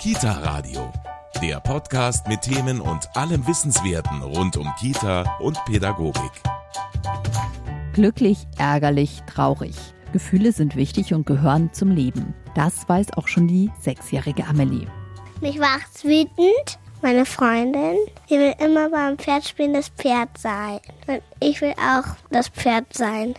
Kita Radio, der Podcast mit Themen und allem Wissenswerten rund um Kita und Pädagogik. Glücklich, ärgerlich, traurig. Gefühle sind wichtig und gehören zum Leben. Das weiß auch schon die sechsjährige Amelie. Mich macht's wütend. Meine Freundin, die will immer beim Pferdspielen das Pferd sein. Und ich will auch das Pferd sein.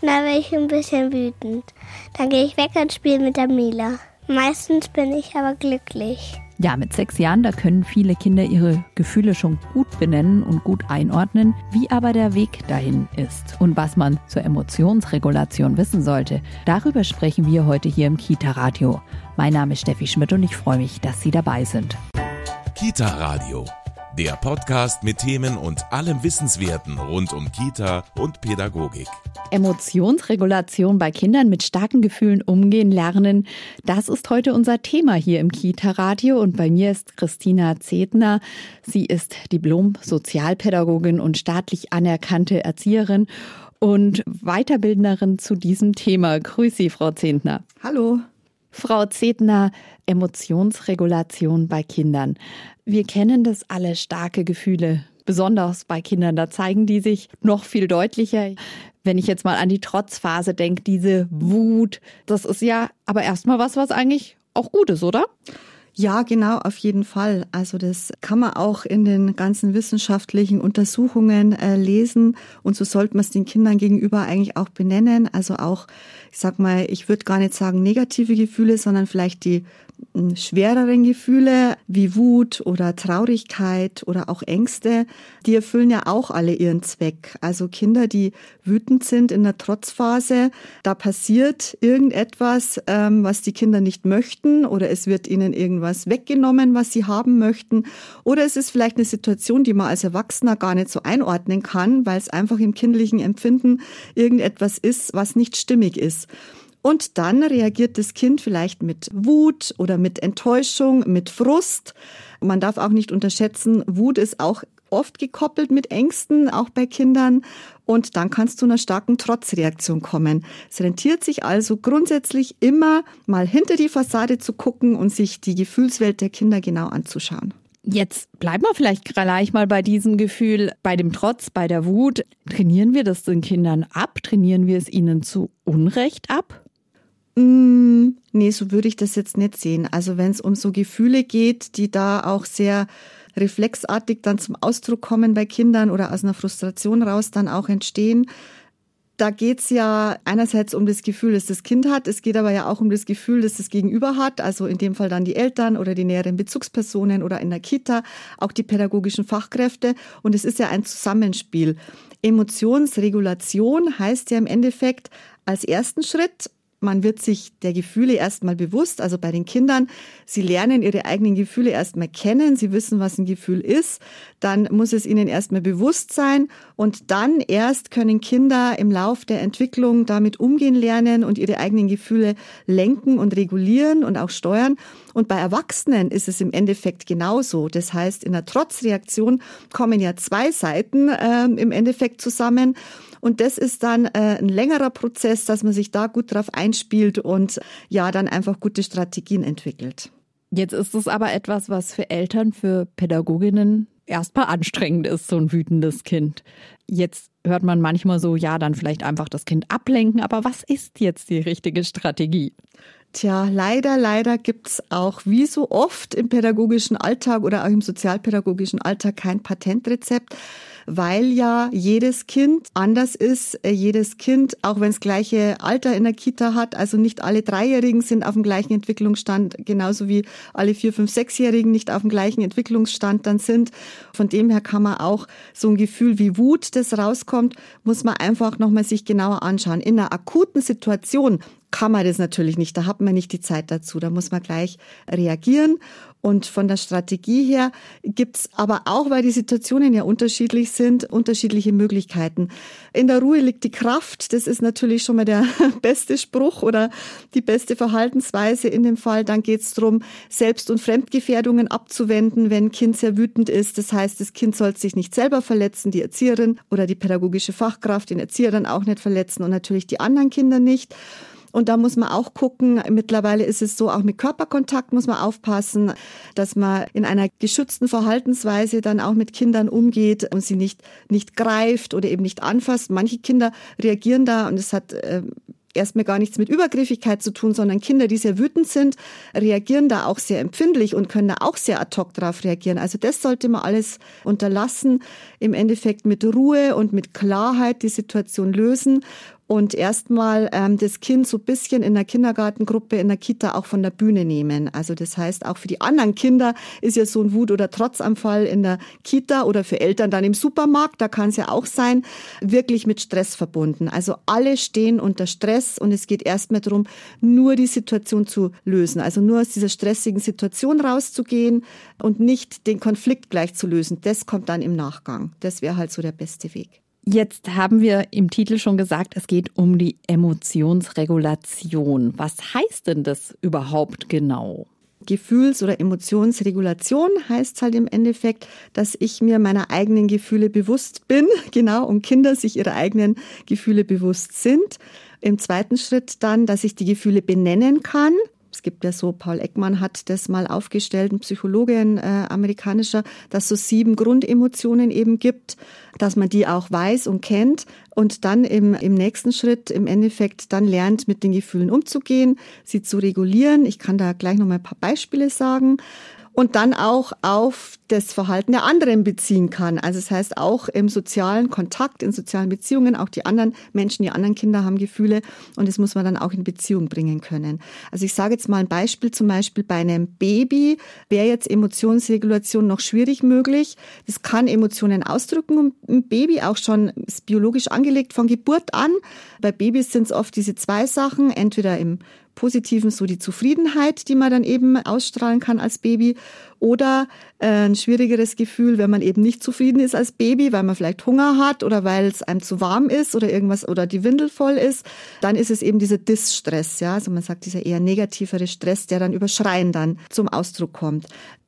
Da bin ich ein bisschen wütend. Dann gehe ich weg und spiele mit der Mila. Meistens bin ich aber glücklich. Ja, mit sechs Jahren, da können viele Kinder ihre Gefühle schon gut benennen und gut einordnen, wie aber der Weg dahin ist und was man zur Emotionsregulation wissen sollte. Darüber sprechen wir heute hier im Kita-Radio. Mein Name ist Steffi Schmidt und ich freue mich, dass Sie dabei sind. Kita Radio, der Podcast mit Themen und allem Wissenswerten rund um Kita und Pädagogik. Emotionsregulation bei Kindern mit starken Gefühlen umgehen lernen. Das ist heute unser Thema hier im Kita-Radio und bei mir ist Christina Zetner. Sie ist Diplom-Sozialpädagogin und staatlich anerkannte Erzieherin und Weiterbildnerin zu diesem Thema. Grüß Sie, Frau Zentner. Hallo. Frau Zetner, Emotionsregulation bei Kindern. Wir kennen das alle starke Gefühle, besonders bei Kindern. Da zeigen die sich noch viel deutlicher. Wenn ich jetzt mal an die Trotzphase denke, diese Wut, das ist ja aber erstmal was, was eigentlich auch gut ist, oder? Ja, genau, auf jeden Fall. Also das kann man auch in den ganzen wissenschaftlichen Untersuchungen äh, lesen und so sollte man es den Kindern gegenüber eigentlich auch benennen. Also auch, ich sag mal, ich würde gar nicht sagen negative Gefühle, sondern vielleicht die schwereren Gefühle wie Wut oder Traurigkeit oder auch Ängste, die erfüllen ja auch alle ihren Zweck. Also Kinder, die wütend sind in der Trotzphase, da passiert irgendetwas, ähm, was die Kinder nicht möchten oder es wird ihnen irgendwas weggenommen, was sie haben möchten oder es ist vielleicht eine Situation, die man als Erwachsener gar nicht so einordnen kann, weil es einfach im kindlichen Empfinden irgendetwas ist, was nicht stimmig ist. Und dann reagiert das Kind vielleicht mit Wut oder mit Enttäuschung, mit Frust. Man darf auch nicht unterschätzen, Wut ist auch oft gekoppelt mit Ängsten, auch bei Kindern. Und dann kann es zu einer starken Trotzreaktion kommen. Es rentiert sich also grundsätzlich immer mal hinter die Fassade zu gucken und sich die Gefühlswelt der Kinder genau anzuschauen. Jetzt bleiben wir vielleicht gleich mal bei diesem Gefühl, bei dem Trotz, bei der Wut. Trainieren wir das den Kindern ab? Trainieren wir es ihnen zu Unrecht ab? Mm, nee, so würde ich das jetzt nicht sehen. Also wenn es um so Gefühle geht, die da auch sehr reflexartig dann zum Ausdruck kommen bei Kindern oder aus einer Frustration raus dann auch entstehen, da geht's ja einerseits um das Gefühl, das das Kind hat, es geht aber ja auch um das Gefühl, das das Gegenüber hat, also in dem Fall dann die Eltern oder die näheren Bezugspersonen oder in der Kita, auch die pädagogischen Fachkräfte. Und es ist ja ein Zusammenspiel. Emotionsregulation heißt ja im Endeffekt als ersten Schritt man wird sich der Gefühle erstmal bewusst, also bei den Kindern, sie lernen ihre eigenen Gefühle erstmal kennen, sie wissen, was ein Gefühl ist, dann muss es ihnen erstmal bewusst sein und dann erst können Kinder im Lauf der Entwicklung damit umgehen lernen und ihre eigenen Gefühle lenken und regulieren und auch steuern. Und bei Erwachsenen ist es im Endeffekt genauso. Das heißt, in der Trotzreaktion kommen ja zwei Seiten äh, im Endeffekt zusammen. Und das ist dann äh, ein längerer Prozess, dass man sich da gut drauf einspielt und ja, dann einfach gute Strategien entwickelt. Jetzt ist es aber etwas, was für Eltern, für Pädagoginnen erstmal anstrengend ist, so ein wütendes Kind. Jetzt hört man manchmal so, ja, dann vielleicht einfach das Kind ablenken, aber was ist jetzt die richtige Strategie? Tja, leider, leider gibt's auch wie so oft im pädagogischen Alltag oder auch im sozialpädagogischen Alltag kein Patentrezept weil ja jedes Kind anders ist. Äh, jedes Kind, auch wenn es gleiche Alter in der Kita hat, also nicht alle Dreijährigen sind auf dem gleichen Entwicklungsstand, genauso wie alle vier, fünf, sechsjährigen nicht auf dem gleichen Entwicklungsstand dann sind. Von dem her kann man auch so ein Gefühl wie Wut, das rauskommt, muss man einfach nochmal sich genauer anschauen. In einer akuten Situation kann man das natürlich nicht. Da hat man nicht die Zeit dazu. Da muss man gleich reagieren. Und von der Strategie her gibt's aber auch, weil die Situationen ja unterschiedlich sind, unterschiedliche Möglichkeiten. In der Ruhe liegt die Kraft. Das ist natürlich schon mal der beste Spruch oder die beste Verhaltensweise in dem Fall. Dann geht's darum, Selbst- und Fremdgefährdungen abzuwenden, wenn ein Kind sehr wütend ist. Das heißt, das Kind soll sich nicht selber verletzen, die Erzieherin oder die pädagogische Fachkraft, den Erzieher dann auch nicht verletzen und natürlich die anderen Kinder nicht. Und da muss man auch gucken, mittlerweile ist es so, auch mit Körperkontakt muss man aufpassen, dass man in einer geschützten Verhaltensweise dann auch mit Kindern umgeht und sie nicht, nicht greift oder eben nicht anfasst. Manche Kinder reagieren da und es hat äh, erstmal gar nichts mit Übergriffigkeit zu tun, sondern Kinder, die sehr wütend sind, reagieren da auch sehr empfindlich und können da auch sehr ad hoc drauf reagieren. Also das sollte man alles unterlassen, im Endeffekt mit Ruhe und mit Klarheit die Situation lösen und erstmal ähm, das Kind so bisschen in der Kindergartengruppe, in der Kita auch von der Bühne nehmen. Also das heißt, auch für die anderen Kinder ist ja so ein Wut- oder Trotzanfall in der Kita oder für Eltern dann im Supermarkt, da kann es ja auch sein, wirklich mit Stress verbunden. Also alle stehen unter Stress und es geht erstmal darum, nur die Situation zu lösen. Also nur aus dieser stressigen Situation rauszugehen und nicht den Konflikt gleich zu lösen. Das kommt dann im Nachgang. Das wäre halt so der beste Weg. Jetzt haben wir im Titel schon gesagt, es geht um die Emotionsregulation. Was heißt denn das überhaupt genau? Gefühls- oder Emotionsregulation heißt halt im Endeffekt, dass ich mir meiner eigenen Gefühle bewusst bin, genau, und Kinder sich ihrer eigenen Gefühle bewusst sind. Im zweiten Schritt dann, dass ich die Gefühle benennen kann. Gibt ja so, Paul Ekman hat das mal aufgestellt, ein Psychologe, ein äh, amerikanischer, dass es so sieben Grundemotionen eben gibt, dass man die auch weiß und kennt und dann im, im nächsten Schritt im Endeffekt dann lernt, mit den Gefühlen umzugehen, sie zu regulieren. Ich kann da gleich noch mal ein paar Beispiele sagen und dann auch auf das Verhalten der anderen beziehen kann. Also das heißt auch im sozialen Kontakt, in sozialen Beziehungen, auch die anderen Menschen, die anderen Kinder haben Gefühle und das muss man dann auch in Beziehung bringen können. Also ich sage jetzt mal ein Beispiel, zum Beispiel bei einem Baby wäre jetzt Emotionsregulation noch schwierig möglich. Das kann Emotionen ausdrücken ein Baby auch schon ist biologisch angelegt von Geburt an. Bei Babys sind es oft diese zwei Sachen, entweder im Positiven so die Zufriedenheit, die man dann eben ausstrahlen kann als Baby oder äh, ein schwierigeres Gefühl, wenn man eben nicht zufrieden ist als Baby, weil man vielleicht Hunger hat oder weil es einem zu warm ist oder irgendwas oder die Windel voll ist, dann ist es eben dieser Distress, ja, also man sagt dieser eher negativere Stress, der dann über Schreien dann zum Ausdruck kommt.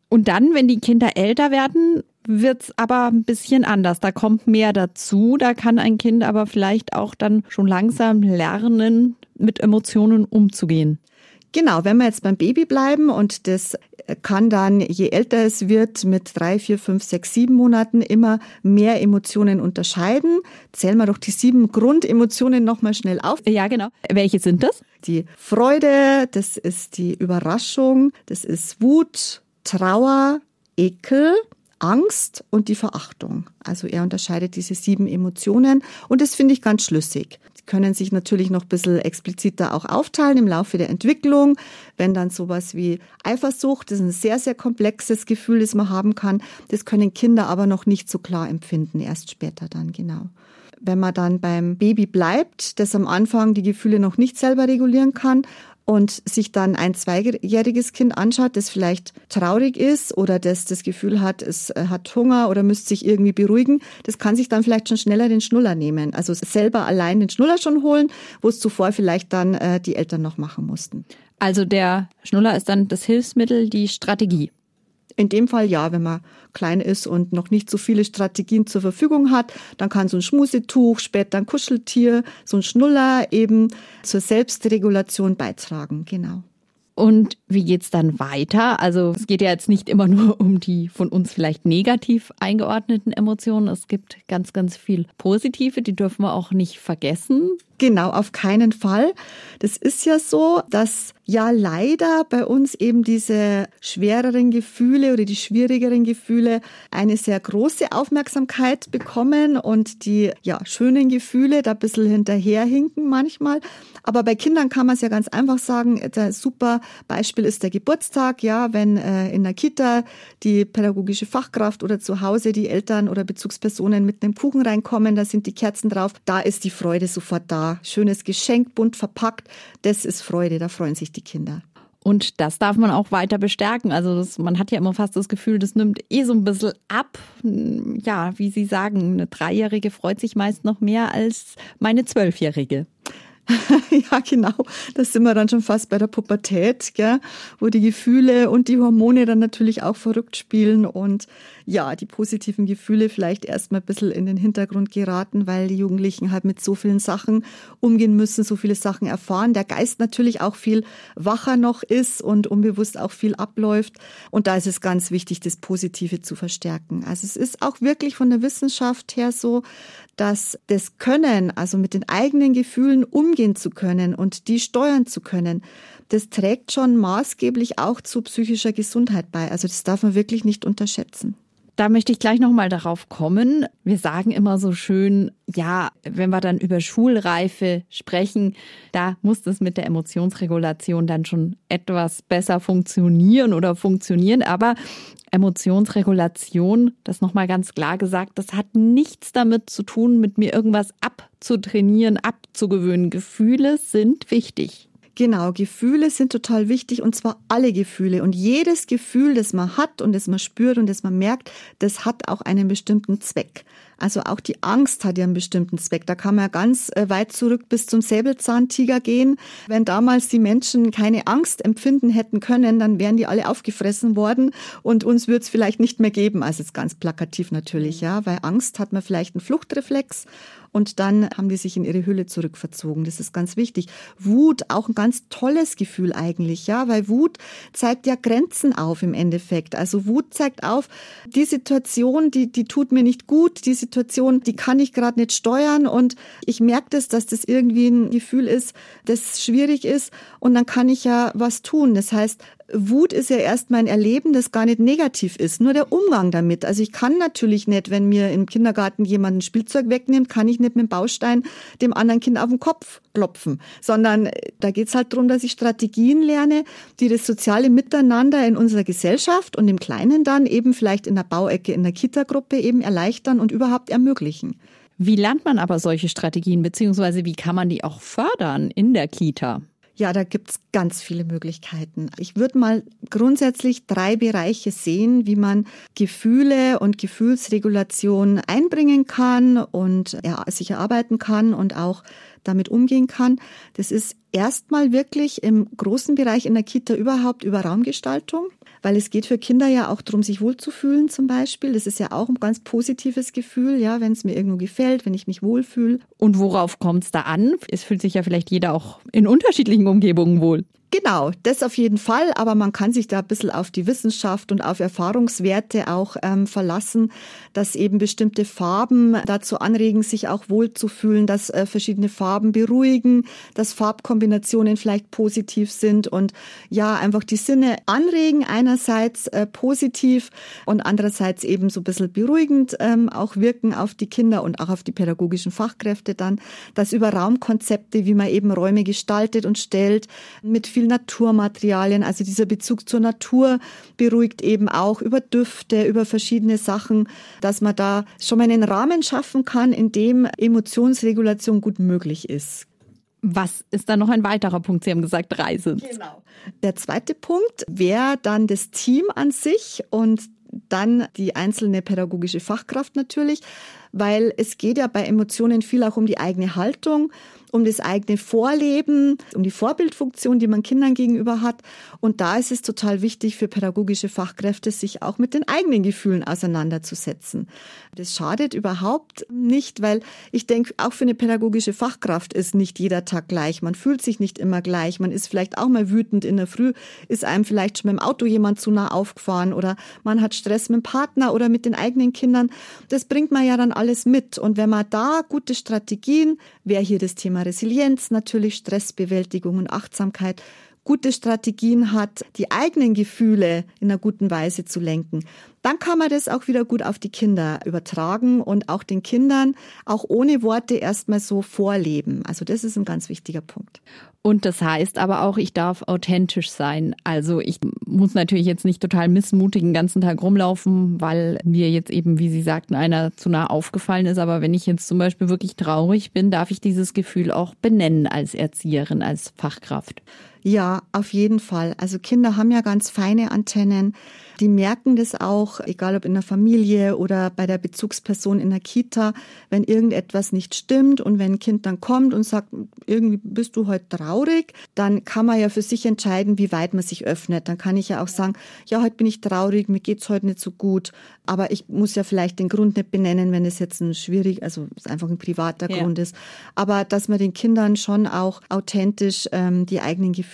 Und dann, wenn die Kinder älter werden, wird's aber ein bisschen anders. Da kommt mehr dazu. Da kann ein Kind aber vielleicht auch dann schon langsam lernen, mit Emotionen umzugehen. Genau, wenn wir jetzt beim Baby bleiben und das kann dann, je älter es wird, mit drei, vier, fünf, sechs, sieben Monaten immer mehr Emotionen unterscheiden. Zählen wir doch die sieben Grundemotionen nochmal schnell auf. Ja, genau. Welche sind das? Die Freude, das ist die Überraschung, das ist Wut, Trauer, Ekel, Angst und die Verachtung. Also er unterscheidet diese sieben Emotionen und das finde ich ganz schlüssig. Die können sich natürlich noch ein bisschen expliziter auch aufteilen im Laufe der Entwicklung. Wenn dann sowas wie Eifersucht, das ist ein sehr, sehr komplexes Gefühl, das man haben kann. Das können Kinder aber noch nicht so klar empfinden, erst später dann genau. Wenn man dann beim Baby bleibt, das am Anfang die Gefühle noch nicht selber regulieren kann und sich dann ein zweijähriges Kind anschaut, das vielleicht traurig ist oder das das Gefühl hat, es äh, hat Hunger oder müsste sich irgendwie beruhigen, das kann sich dann vielleicht schon schneller den Schnuller nehmen. Also selber allein den Schnuller schon holen, wo es zuvor vielleicht dann äh, die Eltern noch machen mussten. Also der Schnuller ist dann das Hilfsmittel, die Strategie. In dem Fall ja, wenn man klein ist und noch nicht so viele Strategien zur Verfügung hat, dann kann so ein Schmusetuch, später ein Kuscheltier, so ein Schnuller eben zur Selbstregulation beitragen. Genau. Und wie geht's dann weiter? Also es geht ja jetzt nicht immer nur um die von uns vielleicht negativ eingeordneten Emotionen. Es gibt ganz, ganz viel positive, die dürfen wir auch nicht vergessen. Genau, auf keinen Fall. Das ist ja so, dass ja leider bei uns eben diese schwereren Gefühle oder die schwierigeren Gefühle eine sehr große Aufmerksamkeit bekommen und die ja schönen Gefühle da ein bisschen hinterherhinken manchmal. Aber bei Kindern kann man es ja ganz einfach sagen, der super Beispiel ist der Geburtstag, ja, wenn äh, in der Kita die pädagogische Fachkraft oder zu Hause die Eltern oder Bezugspersonen mit einem Kuchen reinkommen, da sind die Kerzen drauf, da ist die Freude sofort da schönes Geschenk, bunt verpackt. Das ist Freude, da freuen sich die Kinder. Und das darf man auch weiter bestärken. Also das, man hat ja immer fast das Gefühl, das nimmt eh so ein bisschen ab. Ja, wie Sie sagen, eine Dreijährige freut sich meist noch mehr als meine Zwölfjährige. ja, genau. Da sind wir dann schon fast bei der Pubertät, gell? wo die Gefühle und die Hormone dann natürlich auch verrückt spielen. Und ja, die positiven Gefühle vielleicht erstmal ein bisschen in den Hintergrund geraten, weil die Jugendlichen halt mit so vielen Sachen umgehen müssen, so viele Sachen erfahren. Der Geist natürlich auch viel wacher noch ist und unbewusst auch viel abläuft. Und da ist es ganz wichtig, das Positive zu verstärken. Also es ist auch wirklich von der Wissenschaft her so, dass das Können, also mit den eigenen Gefühlen umgehen zu können und die steuern zu können, das trägt schon maßgeblich auch zu psychischer Gesundheit bei. Also das darf man wirklich nicht unterschätzen. Da möchte ich gleich nochmal darauf kommen. Wir sagen immer so schön, ja, wenn wir dann über Schulreife sprechen, da muss das mit der Emotionsregulation dann schon etwas besser funktionieren oder funktionieren. Aber Emotionsregulation, das nochmal ganz klar gesagt, das hat nichts damit zu tun, mit mir irgendwas abzutrainieren, abzugewöhnen. Gefühle sind wichtig. Genau, Gefühle sind total wichtig und zwar alle Gefühle. Und jedes Gefühl, das man hat und das man spürt und das man merkt, das hat auch einen bestimmten Zweck. Also auch die Angst hat ja einen bestimmten Zweck. Da kann man ja ganz äh, weit zurück bis zum Säbelzahntiger gehen. Wenn damals die Menschen keine Angst empfinden hätten können, dann wären die alle aufgefressen worden und uns würde es vielleicht nicht mehr geben. Also jetzt ganz plakativ natürlich, ja, weil Angst hat man vielleicht einen Fluchtreflex und dann haben die sich in ihre Hülle zurückverzogen. Das ist ganz wichtig. Wut, auch ein ganz tolles Gefühl eigentlich, ja, weil Wut zeigt ja Grenzen auf im Endeffekt. Also Wut zeigt auf, die Situation, die, die tut mir nicht gut, die Situation, die kann ich gerade nicht steuern und ich merke das, dass das irgendwie ein Gefühl ist, das schwierig ist und dann kann ich ja was tun. Das heißt, Wut ist ja erstmal ein Erleben, das gar nicht negativ ist, nur der Umgang damit. Also ich kann natürlich nicht, wenn mir im Kindergarten jemand ein Spielzeug wegnimmt, kann ich nicht mit dem Baustein dem anderen Kind auf den Kopf klopfen, sondern äh, da geht's halt darum, dass ich Strategien lerne, die das soziale Miteinander in unserer Gesellschaft und im Kleinen dann eben vielleicht in der Bauecke, in der Kita-Gruppe eben erleichtern und überhaupt ermöglichen. Wie lernt man aber solche Strategien, beziehungsweise wie kann man die auch fördern in der Kita? Ja, da gibt's ganz viele Möglichkeiten. Ich würde mal grundsätzlich drei Bereiche sehen, wie man Gefühle und Gefühlsregulation einbringen kann und ja, sich erarbeiten kann und auch damit umgehen kann. Das ist erstmal wirklich im großen Bereich in der Kita überhaupt über Raumgestaltung weil es geht für Kinder ja auch darum, sich wohlzufühlen zum Beispiel. Das ist ja auch ein ganz positives Gefühl, ja, wenn es mir irgendwo gefällt, wenn ich mich wohlfühle. Und worauf kommt es da an? Es fühlt sich ja vielleicht jeder auch in unterschiedlichen Umgebungen wohl. Genau, das auf jeden Fall, aber man kann sich da ein bisschen auf die Wissenschaft und auf Erfahrungswerte auch ähm, verlassen, dass eben bestimmte Farben dazu anregen, sich auch wohlzufühlen, dass äh, verschiedene Farben beruhigen, dass Farbkombinationen vielleicht positiv sind und ja, einfach die Sinne anregen, einerseits äh, positiv und andererseits eben so ein bisschen beruhigend ähm, auch wirken auf die Kinder und auch auf die pädagogischen Fachkräfte dann, dass über Raumkonzepte, wie man eben Räume gestaltet und stellt, mit viel Naturmaterialien. Also dieser Bezug zur Natur beruhigt eben auch über Düfte, über verschiedene Sachen, dass man da schon mal einen Rahmen schaffen kann, in dem Emotionsregulation gut möglich ist. Was ist dann noch ein weiterer Punkt? Sie haben gesagt, drei sind. Genau. Der zweite Punkt wäre dann das Team an sich und dann die einzelne pädagogische Fachkraft natürlich, weil es geht ja bei Emotionen viel auch um die eigene Haltung um das eigene Vorleben, um die Vorbildfunktion, die man Kindern gegenüber hat. Und da ist es total wichtig für pädagogische Fachkräfte, sich auch mit den eigenen Gefühlen auseinanderzusetzen. Das schadet überhaupt nicht, weil ich denke, auch für eine pädagogische Fachkraft ist nicht jeder Tag gleich. Man fühlt sich nicht immer gleich. Man ist vielleicht auch mal wütend in der Früh, ist einem vielleicht schon mit dem Auto jemand zu nah aufgefahren oder man hat Stress mit dem Partner oder mit den eigenen Kindern. Das bringt man ja dann alles mit. Und wenn man da gute Strategien, wäre hier das Thema Thema Resilienz, natürlich Stressbewältigung und Achtsamkeit, gute Strategien hat, die eigenen Gefühle in einer guten Weise zu lenken, dann kann man das auch wieder gut auf die Kinder übertragen und auch den Kindern auch ohne Worte erstmal so vorleben. Also das ist ein ganz wichtiger Punkt. Und das heißt aber auch, ich darf authentisch sein. Also ich muss natürlich jetzt nicht total missmutig den ganzen Tag rumlaufen, weil mir jetzt eben, wie Sie sagten, einer zu nah aufgefallen ist. Aber wenn ich jetzt zum Beispiel wirklich traurig bin, darf ich dieses Gefühl auch benennen als Erzieherin, als Fachkraft. Ja, auf jeden Fall. Also Kinder haben ja ganz feine Antennen. Die merken das auch, egal ob in der Familie oder bei der Bezugsperson in der Kita, wenn irgendetwas nicht stimmt und wenn ein Kind dann kommt und sagt, irgendwie bist du heute traurig, dann kann man ja für sich entscheiden, wie weit man sich öffnet. Dann kann ich ja auch sagen, ja, heute bin ich traurig, mir geht's heute nicht so gut, aber ich muss ja vielleicht den Grund nicht benennen, wenn es jetzt ein schwierig, also es einfach ein privater ja. Grund ist. Aber dass man den Kindern schon auch authentisch ähm, die eigenen Gefühle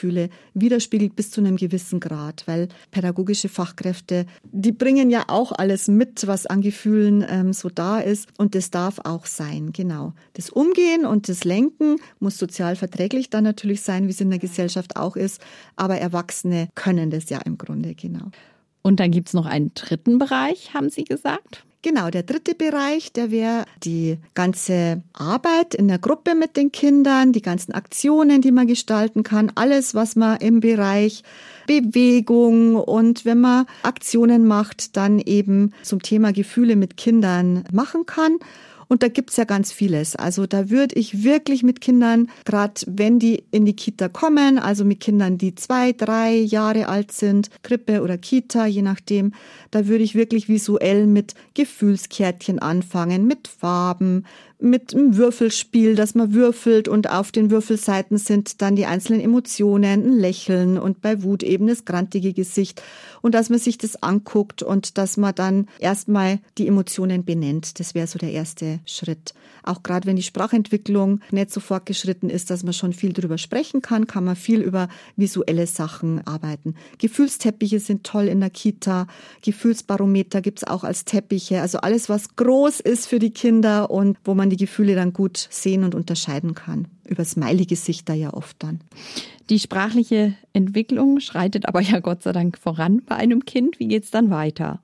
widerspiegelt bis zu einem gewissen Grad, weil pädagogische Fachkräfte Fachkräfte, die bringen ja auch alles mit, was an Gefühlen ähm, so da ist. Und das darf auch sein, genau. Das Umgehen und das Lenken muss sozial verträglich dann natürlich sein, wie es in der Gesellschaft auch ist. Aber Erwachsene können das ja im Grunde, genau. Und dann gibt es noch einen dritten Bereich, haben Sie gesagt? Genau, der dritte Bereich, der wäre die ganze Arbeit in der Gruppe mit den Kindern, die ganzen Aktionen, die man gestalten kann, alles, was man im Bereich Bewegung und wenn man Aktionen macht, dann eben zum Thema Gefühle mit Kindern machen kann. Und da gibt's ja ganz vieles. Also da würde ich wirklich mit Kindern, gerade wenn die in die Kita kommen, also mit Kindern, die zwei, drei Jahre alt sind, Krippe oder Kita, je nachdem, da würde ich wirklich visuell mit Gefühlskärtchen anfangen, mit Farben, mit einem Würfelspiel, dass man würfelt und auf den Würfelseiten sind dann die einzelnen Emotionen, ein Lächeln und bei Wut eben das grantige Gesicht und dass man sich das anguckt und dass man dann erstmal die Emotionen benennt. Das wäre so der erste Schritt. Auch gerade wenn die Sprachentwicklung nicht so fortgeschritten ist, dass man schon viel drüber sprechen kann, kann man viel über visuelle Sachen arbeiten. Gefühlsteppiche sind toll in der Kita. Gefühlsbarometer gibt's auch als Teppiche. Also alles, was groß ist für die Kinder und wo man die Gefühle dann gut sehen und unterscheiden kann. Über Smiley-Gesichter ja oft dann. Die sprachliche Entwicklung schreitet aber ja Gott sei Dank voran bei einem Kind. Wie geht's dann weiter?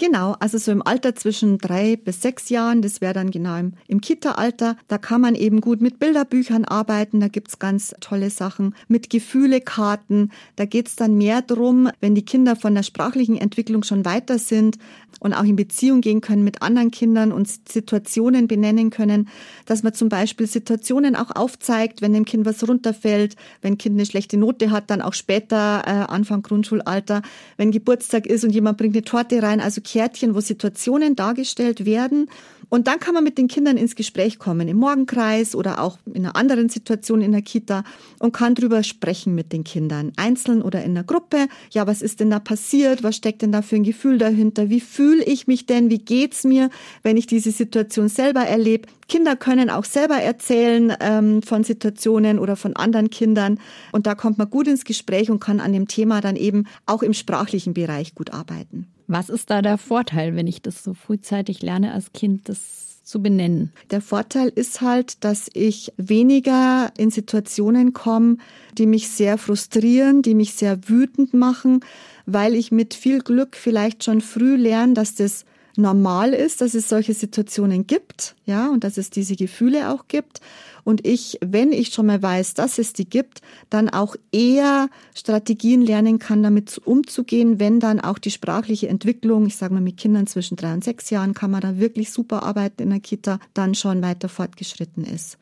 Genau, also so im Alter zwischen drei bis sechs Jahren, das wäre dann genau im, im Kita-Alter, da kann man eben gut mit Bilderbüchern arbeiten, da gibt's ganz tolle Sachen, mit Gefühlekarten, da geht's dann mehr drum, wenn die Kinder von der sprachlichen Entwicklung schon weiter sind und auch in Beziehung gehen können mit anderen Kindern und Situationen benennen können, dass man zum Beispiel Situationen auch aufzeigt, wenn dem Kind was runterfällt, wenn Kind eine schlechte Note hat, dann auch später, äh, Anfang Grundschulalter, wenn Geburtstag ist und jemand bringt eine Torte rein, also Kärtchen, wo Situationen dargestellt werden. Und dann kann man mit den Kindern ins Gespräch kommen, im Morgenkreis oder auch in einer anderen Situation in der Kita und kann drüber sprechen mit den Kindern, einzeln oder in der Gruppe. Ja, was ist denn da passiert? Was steckt denn da für ein Gefühl dahinter? Wie fühle ich mich denn? Wie geht's mir, wenn ich diese Situation selber erlebe? Kinder können auch selber erzählen ähm, von Situationen oder von anderen Kindern. Und da kommt man gut ins Gespräch und kann an dem Thema dann eben auch im sprachlichen Bereich gut arbeiten. Was ist da der Vorteil, wenn ich das so frühzeitig lerne als Kind, das zu benennen? Der Vorteil ist halt, dass ich weniger in Situationen komme, die mich sehr frustrieren, die mich sehr wütend machen, weil ich mit viel Glück vielleicht schon früh lerne, dass das normal ist, dass es solche Situationen gibt, ja, und dass es diese Gefühle auch gibt. Und ich, wenn ich schon mal weiß, dass es die gibt, dann auch eher Strategien lernen kann, damit umzugehen, wenn dann auch die sprachliche Entwicklung, ich sage mal mit Kindern zwischen drei und sechs Jahren, kann man da wirklich super arbeiten in der Kita, dann schon weiter fortgeschritten ist.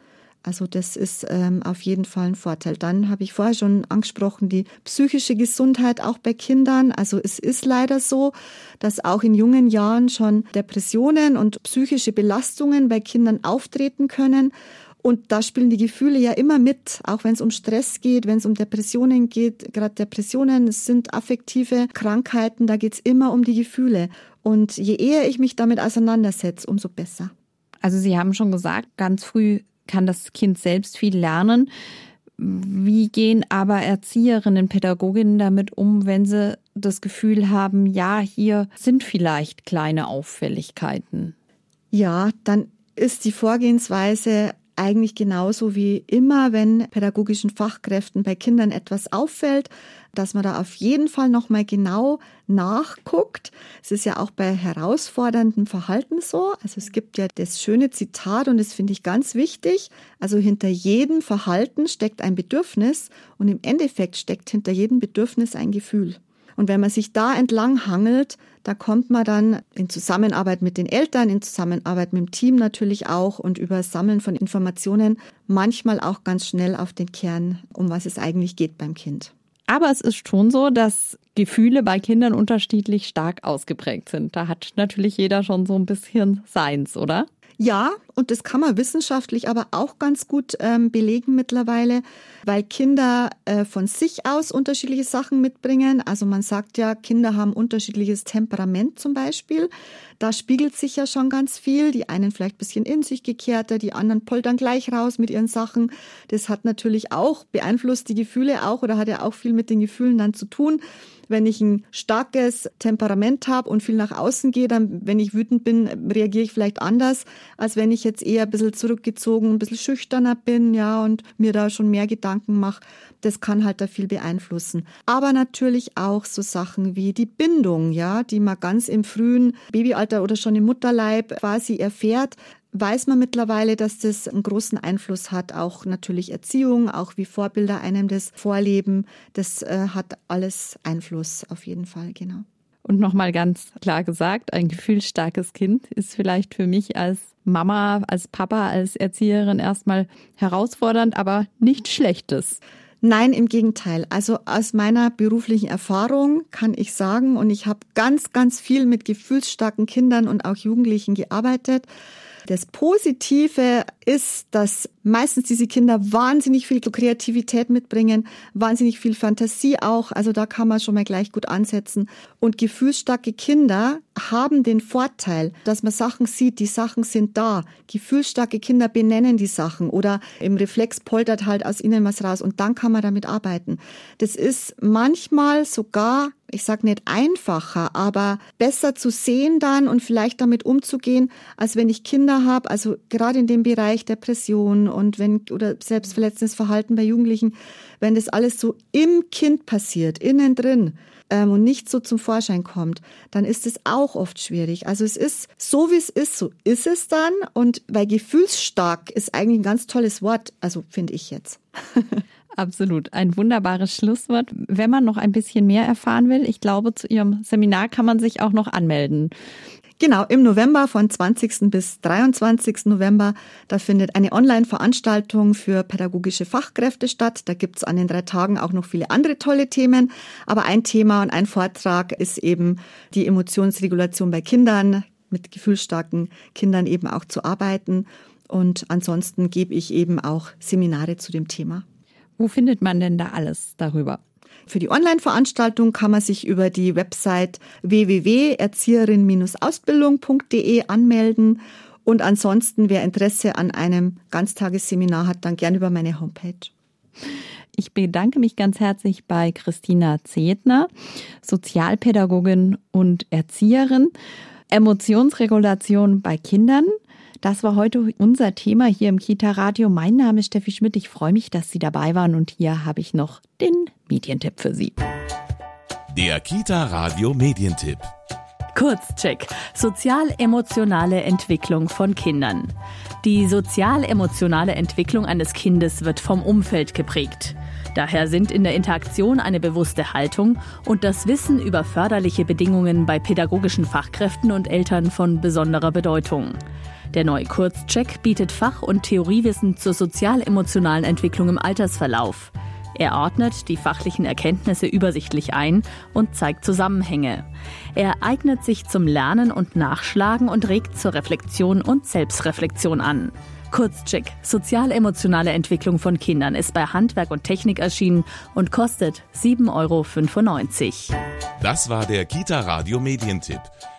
Also das ist ähm, auf jeden Fall ein Vorteil. Dann habe ich vorher schon angesprochen, die psychische Gesundheit auch bei Kindern. Also es ist leider so, dass auch in jungen Jahren schon Depressionen und psychische Belastungen bei Kindern auftreten können. Und da spielen die Gefühle ja immer mit, auch wenn es um Stress geht, wenn es um Depressionen geht. Gerade Depressionen sind affektive Krankheiten, da geht es immer um die Gefühle. Und je eher ich mich damit auseinandersetze, umso besser. Also Sie haben schon gesagt, ganz früh kann das Kind selbst viel lernen. Wie gehen aber Erzieherinnen, Pädagoginnen damit um, wenn sie das Gefühl haben, ja, hier sind vielleicht kleine Auffälligkeiten? Ja, dann ist die Vorgehensweise eigentlich genauso wie immer, wenn pädagogischen Fachkräften bei Kindern etwas auffällt, dass man da auf jeden Fall nochmal genau nachguckt. Es ist ja auch bei herausforderndem Verhalten so. Also es gibt ja das schöne Zitat und das finde ich ganz wichtig. Also hinter jedem Verhalten steckt ein Bedürfnis und im Endeffekt steckt hinter jedem Bedürfnis ein Gefühl. Und wenn man sich da entlang hangelt, da kommt man dann in Zusammenarbeit mit den Eltern, in Zusammenarbeit mit dem Team natürlich auch und über Sammeln von Informationen manchmal auch ganz schnell auf den Kern, um was es eigentlich geht beim Kind. Aber es ist schon so, dass Gefühle bei Kindern unterschiedlich stark ausgeprägt sind. Da hat natürlich jeder schon so ein bisschen seins, oder? Ja, und das kann man wissenschaftlich aber auch ganz gut ähm, belegen mittlerweile, weil Kinder äh, von sich aus unterschiedliche Sachen mitbringen. Also man sagt ja, Kinder haben unterschiedliches Temperament zum Beispiel. Da spiegelt sich ja schon ganz viel. Die einen vielleicht ein bisschen in sich gekehrter, die anderen poltern gleich raus mit ihren Sachen. Das hat natürlich auch beeinflusst die Gefühle auch oder hat ja auch viel mit den Gefühlen dann zu tun wenn ich ein starkes Temperament habe und viel nach außen gehe, dann, wenn ich wütend bin, reagiere ich vielleicht anders, als wenn ich jetzt eher ein bisschen zurückgezogen, ein bisschen schüchterner bin, ja, und mir da schon mehr Gedanken mache. Das kann halt da viel beeinflussen. Aber natürlich auch so Sachen wie die Bindung, ja, die man ganz im frühen Babyalter oder schon im Mutterleib quasi erfährt weiß man mittlerweile, dass das einen großen Einfluss hat. Auch natürlich Erziehung, auch wie Vorbilder einem das vorleben. Das äh, hat alles Einfluss auf jeden Fall, genau. Und nochmal ganz klar gesagt, ein gefühlsstarkes Kind ist vielleicht für mich als Mama, als Papa, als Erzieherin erstmal herausfordernd, aber nichts Schlechtes. Nein, im Gegenteil. Also aus meiner beruflichen Erfahrung kann ich sagen, und ich habe ganz, ganz viel mit gefühlsstarken Kindern und auch Jugendlichen gearbeitet, das Positive ist, dass meistens diese Kinder wahnsinnig viel Kreativität mitbringen, wahnsinnig viel Fantasie auch. Also da kann man schon mal gleich gut ansetzen. Und gefühlsstarke Kinder haben den Vorteil, dass man Sachen sieht, die Sachen sind da. Gefühlsstarke Kinder benennen die Sachen oder im Reflex poltert halt aus ihnen was raus und dann kann man damit arbeiten. Das ist manchmal sogar ich sage nicht einfacher, aber besser zu sehen dann und vielleicht damit umzugehen, als wenn ich Kinder habe, also gerade in dem Bereich Depression und wenn oder selbstverletzendes Verhalten bei Jugendlichen, wenn das alles so im Kind passiert, innen drin ähm, und nicht so zum Vorschein kommt, dann ist es auch oft schwierig. Also es ist so wie es ist, so ist es dann und weil gefühlsstark ist eigentlich ein ganz tolles Wort, also finde ich jetzt. Absolut. Ein wunderbares Schlusswort. Wenn man noch ein bisschen mehr erfahren will, ich glaube, zu Ihrem Seminar kann man sich auch noch anmelden. Genau, im November von 20. bis 23. November, da findet eine Online-Veranstaltung für pädagogische Fachkräfte statt. Da gibt's an den drei Tagen auch noch viele andere tolle Themen. Aber ein Thema und ein Vortrag ist eben die Emotionsregulation bei Kindern, mit gefühlsstarken Kindern eben auch zu arbeiten. Und ansonsten gebe ich eben auch Seminare zu dem Thema. Wo findet man denn da alles darüber? Für die Online-Veranstaltung kann man sich über die Website www.erzieherin-ausbildung.de anmelden. Und ansonsten, wer Interesse an einem Ganztagesseminar hat, dann gern über meine Homepage. Ich bedanke mich ganz herzlich bei Christina Zedner, Sozialpädagogin und Erzieherin. Emotionsregulation bei Kindern. Das war heute unser Thema hier im Kita Radio. Mein Name ist Steffi Schmidt. Ich freue mich, dass Sie dabei waren und hier habe ich noch den Medientipp für Sie. Der Kita Radio Medientipp. Kurzcheck. Sozial-emotionale Entwicklung von Kindern. Die sozial-emotionale Entwicklung eines Kindes wird vom Umfeld geprägt. Daher sind in der Interaktion eine bewusste Haltung und das Wissen über förderliche Bedingungen bei pädagogischen Fachkräften und Eltern von besonderer Bedeutung. Der neue Kurzcheck bietet Fach- und Theoriewissen zur sozial-emotionalen Entwicklung im Altersverlauf. Er ordnet die fachlichen Erkenntnisse übersichtlich ein und zeigt Zusammenhänge. Er eignet sich zum Lernen und Nachschlagen und regt zur Reflexion und Selbstreflexion an. Kurzcheck, sozial-emotionale Entwicklung von Kindern ist bei Handwerk und Technik erschienen und kostet 7,95 Euro. Das war der Kita Radio Medientipp.